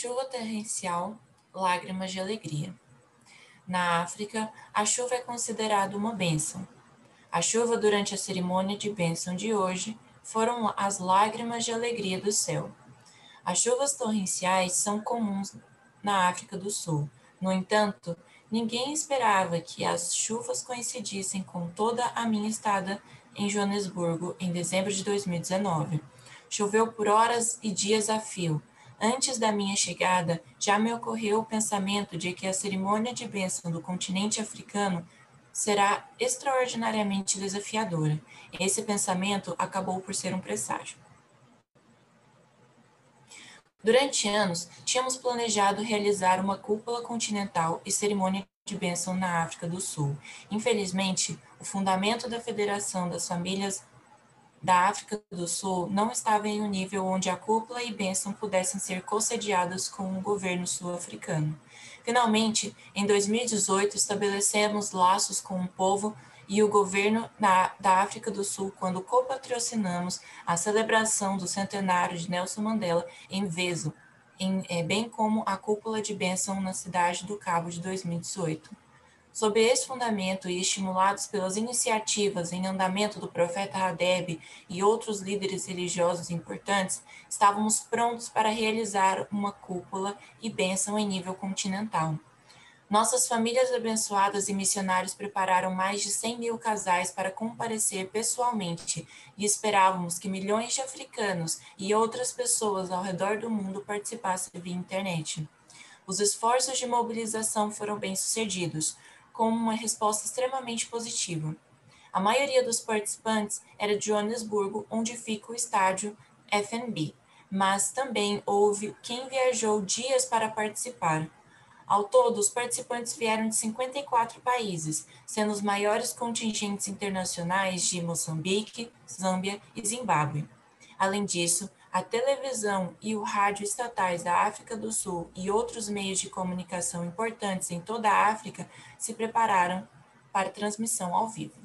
Chuva torrencial, lágrimas de alegria. Na África, a chuva é considerada uma bênção. A chuva durante a cerimônia de bênção de hoje foram as lágrimas de alegria do céu. As chuvas torrenciais são comuns na África do Sul. No entanto, ninguém esperava que as chuvas coincidissem com toda a minha estada em Joanesburgo em dezembro de 2019. Choveu por horas e dias a fio. Antes da minha chegada, já me ocorreu o pensamento de que a cerimônia de bênção do continente africano será extraordinariamente desafiadora. Esse pensamento acabou por ser um presságio. Durante anos, tínhamos planejado realizar uma cúpula continental e cerimônia de bênção na África do Sul. Infelizmente, o fundamento da Federação das Famílias da África do Sul não estava em um nível onde a cúpula e bênção pudessem ser concediadas com o governo sul-africano. Finalmente, em 2018, estabelecemos laços com o povo e o governo da, da África do Sul quando copatrocinamos a celebração do centenário de Nelson Mandela em Veso, em, é, bem como a cúpula de bênção na cidade do Cabo de 2018. Sob esse fundamento e estimulados pelas iniciativas em andamento do profeta Hadeb e outros líderes religiosos importantes, estávamos prontos para realizar uma cúpula e bênção em nível continental. Nossas famílias abençoadas e missionários prepararam mais de 100 mil casais para comparecer pessoalmente e esperávamos que milhões de africanos e outras pessoas ao redor do mundo participassem via internet. Os esforços de mobilização foram bem-sucedidos, com uma resposta extremamente positiva. A maioria dos participantes era de Joanesburgo, onde fica o estádio FNB, mas também houve quem viajou dias para participar ao todo, os participantes vieram de 54 países, sendo os maiores contingentes internacionais de Moçambique, Zâmbia e Zimbábue. Além disso, a televisão e o rádio estatais da África do Sul e outros meios de comunicação importantes em toda a África se prepararam para transmissão ao vivo.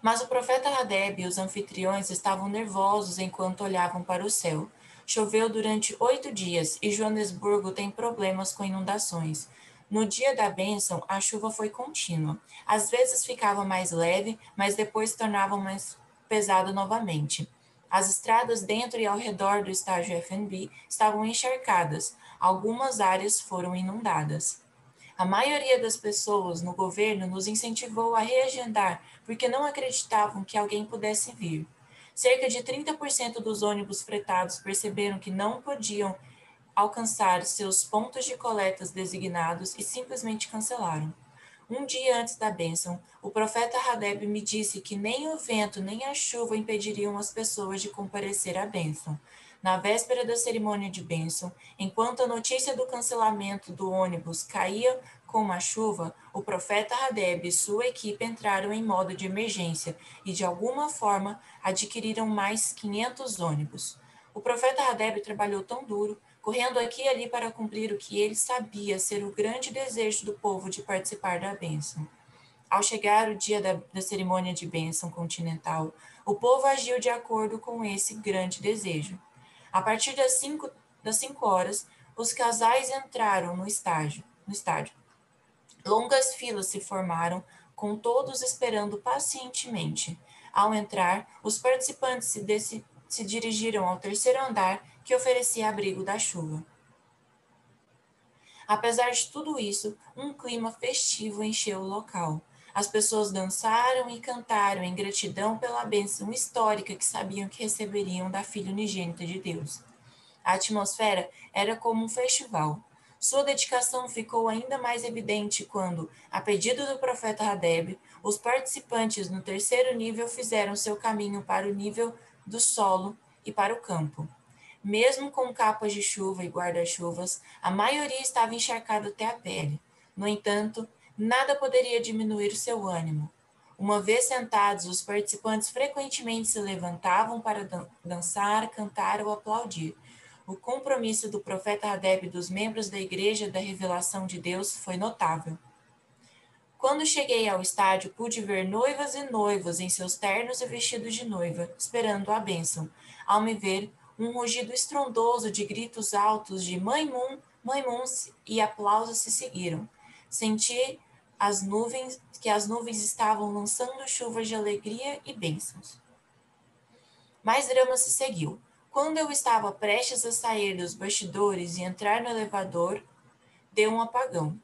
Mas o profeta Hadeb e os anfitriões estavam nervosos enquanto olhavam para o céu. Choveu durante oito dias e Joanesburgo tem problemas com inundações. No dia da bênção, a chuva foi contínua. Às vezes ficava mais leve, mas depois tornava mais pesada novamente. As estradas dentro e ao redor do estádio FNB estavam encharcadas. Algumas áreas foram inundadas. A maioria das pessoas no governo nos incentivou a reagendar porque não acreditavam que alguém pudesse vir. Cerca de 30% dos ônibus fretados perceberam que não podiam alcançar seus pontos de coletas designados e simplesmente cancelaram. Um dia antes da bênção, o profeta Hadeb me disse que nem o vento nem a chuva impediriam as pessoas de comparecer à bênção. Na véspera da cerimônia de bênção, enquanto a notícia do cancelamento do ônibus caía com a chuva, o profeta Hadeb e sua equipe entraram em modo de emergência e, de alguma forma, adquiriram mais 500 ônibus. O profeta Hadeb trabalhou tão duro, correndo aqui e ali para cumprir o que ele sabia ser o grande desejo do povo de participar da bênção. Ao chegar o dia da, da cerimônia de bênção continental, o povo agiu de acordo com esse grande desejo. A partir das cinco, das cinco horas, os casais entraram no estádio, no estádio. Longas filas se formaram, com todos esperando pacientemente. Ao entrar, os participantes se, se dirigiram ao terceiro andar, que oferecia abrigo da chuva. Apesar de tudo isso, um clima festivo encheu o local. As pessoas dançaram e cantaram em gratidão pela bênção histórica que sabiam que receberiam da Filha Unigênita de Deus. A atmosfera era como um festival. Sua dedicação ficou ainda mais evidente quando, a pedido do profeta Hadeb, os participantes no terceiro nível fizeram seu caminho para o nível do solo e para o campo. Mesmo com capas de chuva e guarda-chuvas, a maioria estava encharcada até a pele. No entanto, nada poderia diminuir seu ânimo. Uma vez sentados, os participantes frequentemente se levantavam para dançar, cantar ou aplaudir, o compromisso do profeta Hadeb e dos membros da Igreja da Revelação de Deus foi notável. Quando cheguei ao estádio, pude ver noivas e noivos em seus ternos e vestidos de noiva, esperando a bênção. Ao me ver, um rugido estrondoso de gritos altos de Mãe Moon, Mãe Moon e aplausos se seguiram. Senti as nuvens, que as nuvens estavam lançando chuvas de alegria e bênçãos. Mais drama se seguiu. Quando eu estava prestes a sair dos bastidores e entrar no elevador, deu um apagão.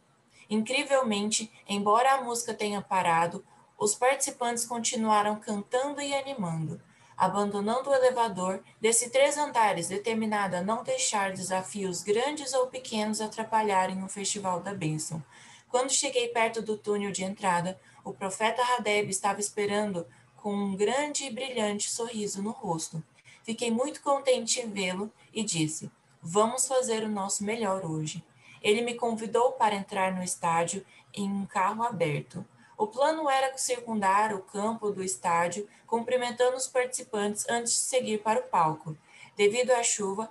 Incrivelmente, embora a música tenha parado, os participantes continuaram cantando e animando. Abandonando o elevador, desci três andares, determinada a não deixar desafios grandes ou pequenos atrapalharem o Festival da Bênção. Quando cheguei perto do túnel de entrada, o profeta Hadeb estava esperando com um grande e brilhante sorriso no rosto. Fiquei muito contente em vê-lo e disse: Vamos fazer o nosso melhor hoje. Ele me convidou para entrar no estádio em um carro aberto. O plano era circundar o campo do estádio, cumprimentando os participantes antes de seguir para o palco. Devido à chuva,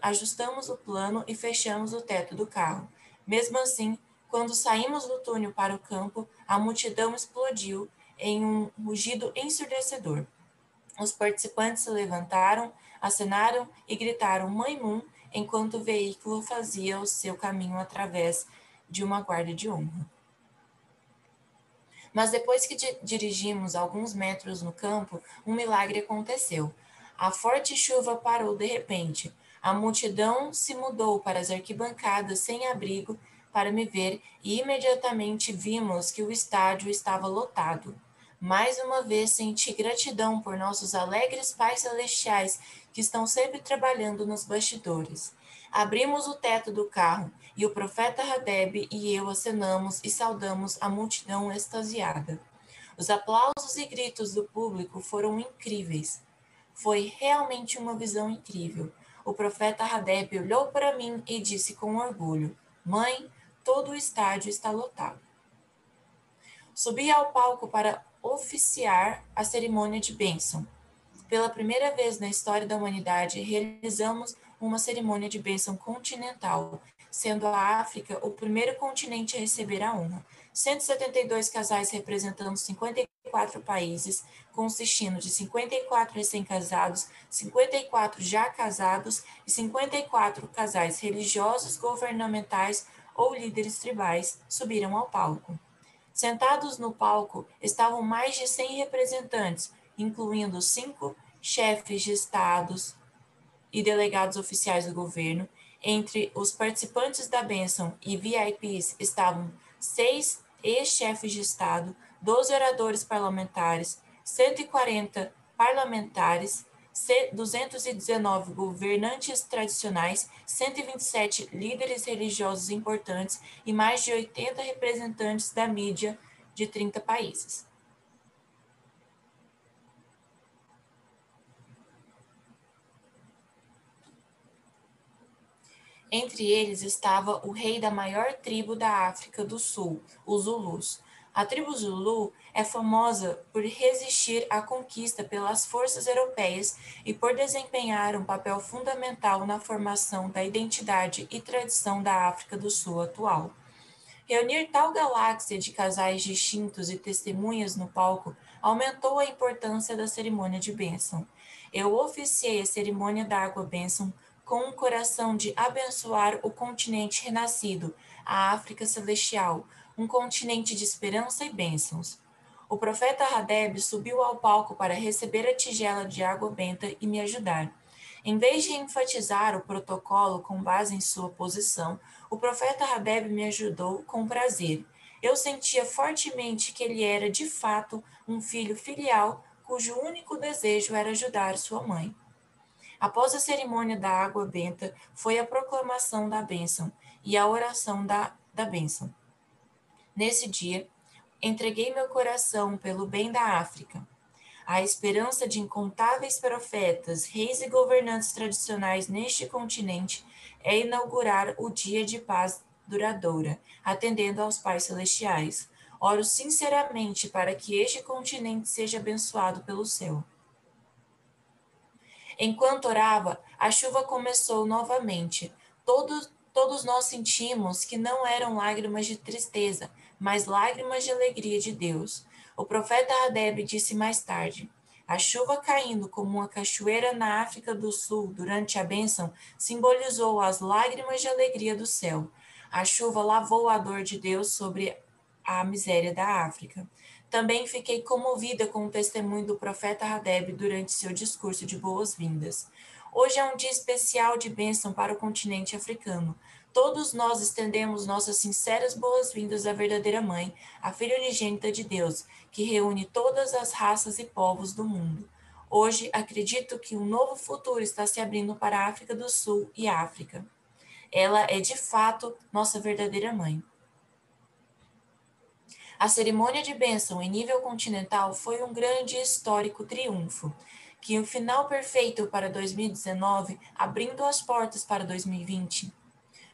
ajustamos o plano e fechamos o teto do carro. Mesmo assim, quando saímos do túnel para o campo, a multidão explodiu em um rugido ensurdecedor. Os participantes se levantaram, acenaram e gritaram Mãe Moon enquanto o veículo fazia o seu caminho através de uma guarda de honra. Mas depois que dirigimos alguns metros no campo, um milagre aconteceu. A forte chuva parou de repente. A multidão se mudou para as arquibancadas sem abrigo para me ver e imediatamente vimos que o estádio estava lotado. Mais uma vez senti gratidão por nossos alegres pais celestiais que estão sempre trabalhando nos bastidores. Abrimos o teto do carro e o profeta Hadeb e eu acenamos e saudamos a multidão extasiada. Os aplausos e gritos do público foram incríveis. Foi realmente uma visão incrível. O profeta Hadeb olhou para mim e disse com orgulho: Mãe, todo o estádio está lotado. Subi ao palco para oficiar a cerimônia de bênção. Pela primeira vez na história da humanidade, realizamos uma cerimônia de bênção continental, sendo a África o primeiro continente a receber a honra. 172 casais representando 54 países, consistindo de 54 recém-casados, 54 já casados e 54 casais religiosos, governamentais ou líderes tribais, subiram ao palco. Sentados no palco estavam mais de 100 representantes, incluindo cinco chefes de estados, e delegados oficiais do governo. Entre os participantes da bênção e VIPs estavam seis ex-chefes de Estado, 12 oradores parlamentares, 140 parlamentares, 219 governantes tradicionais, 127 líderes religiosos importantes e mais de 80 representantes da mídia de 30 países. Entre eles estava o rei da maior tribo da África do Sul, os Zulus. A tribo Zulu é famosa por resistir à conquista pelas forças europeias e por desempenhar um papel fundamental na formação da identidade e tradição da África do Sul atual. Reunir tal galáxia de casais distintos e testemunhas no palco aumentou a importância da cerimônia de bênção. Eu oficiei a cerimônia da água bênção com um coração de abençoar o continente renascido, a África Celestial, um continente de esperança e bênçãos. O profeta Hadeb subiu ao palco para receber a tigela de água benta e me ajudar. Em vez de enfatizar o protocolo com base em sua posição, o profeta Hadeb me ajudou com prazer. Eu sentia fortemente que ele era, de fato, um filho filial cujo único desejo era ajudar sua mãe. Após a cerimônia da água benta, foi a proclamação da bênção e a oração da, da bênção. Nesse dia, entreguei meu coração pelo bem da África. A esperança de incontáveis profetas, reis e governantes tradicionais neste continente é inaugurar o dia de paz duradoura, atendendo aos pais celestiais. Oro sinceramente para que este continente seja abençoado pelo céu. Enquanto orava, a chuva começou novamente. Todos, todos nós sentimos que não eram lágrimas de tristeza, mas lágrimas de alegria de Deus. O profeta Hadeb disse mais tarde: A chuva caindo como uma cachoeira na África do Sul durante a bênção simbolizou as lágrimas de alegria do céu. A chuva lavou a dor de Deus sobre a miséria da África. Também fiquei comovida com o testemunho do profeta Hadeb durante seu discurso de boas-vindas. Hoje é um dia especial de bênção para o continente africano. Todos nós estendemos nossas sinceras boas-vindas à verdadeira Mãe, a Filha unigênita de Deus, que reúne todas as raças e povos do mundo. Hoje, acredito que um novo futuro está se abrindo para a África do Sul e África. Ela é, de fato, nossa verdadeira mãe. A cerimônia de bênção em nível continental foi um grande e histórico triunfo, que o final perfeito para 2019, abrindo as portas para 2020.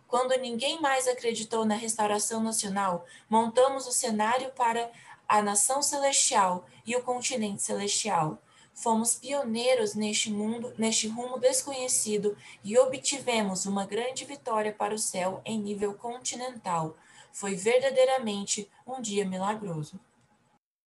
Quando ninguém mais acreditou na restauração nacional, montamos o cenário para a nação celestial e o continente celestial. Fomos pioneiros neste mundo, neste rumo desconhecido e obtivemos uma grande vitória para o céu em nível continental. Foi verdadeiramente um dia milagroso.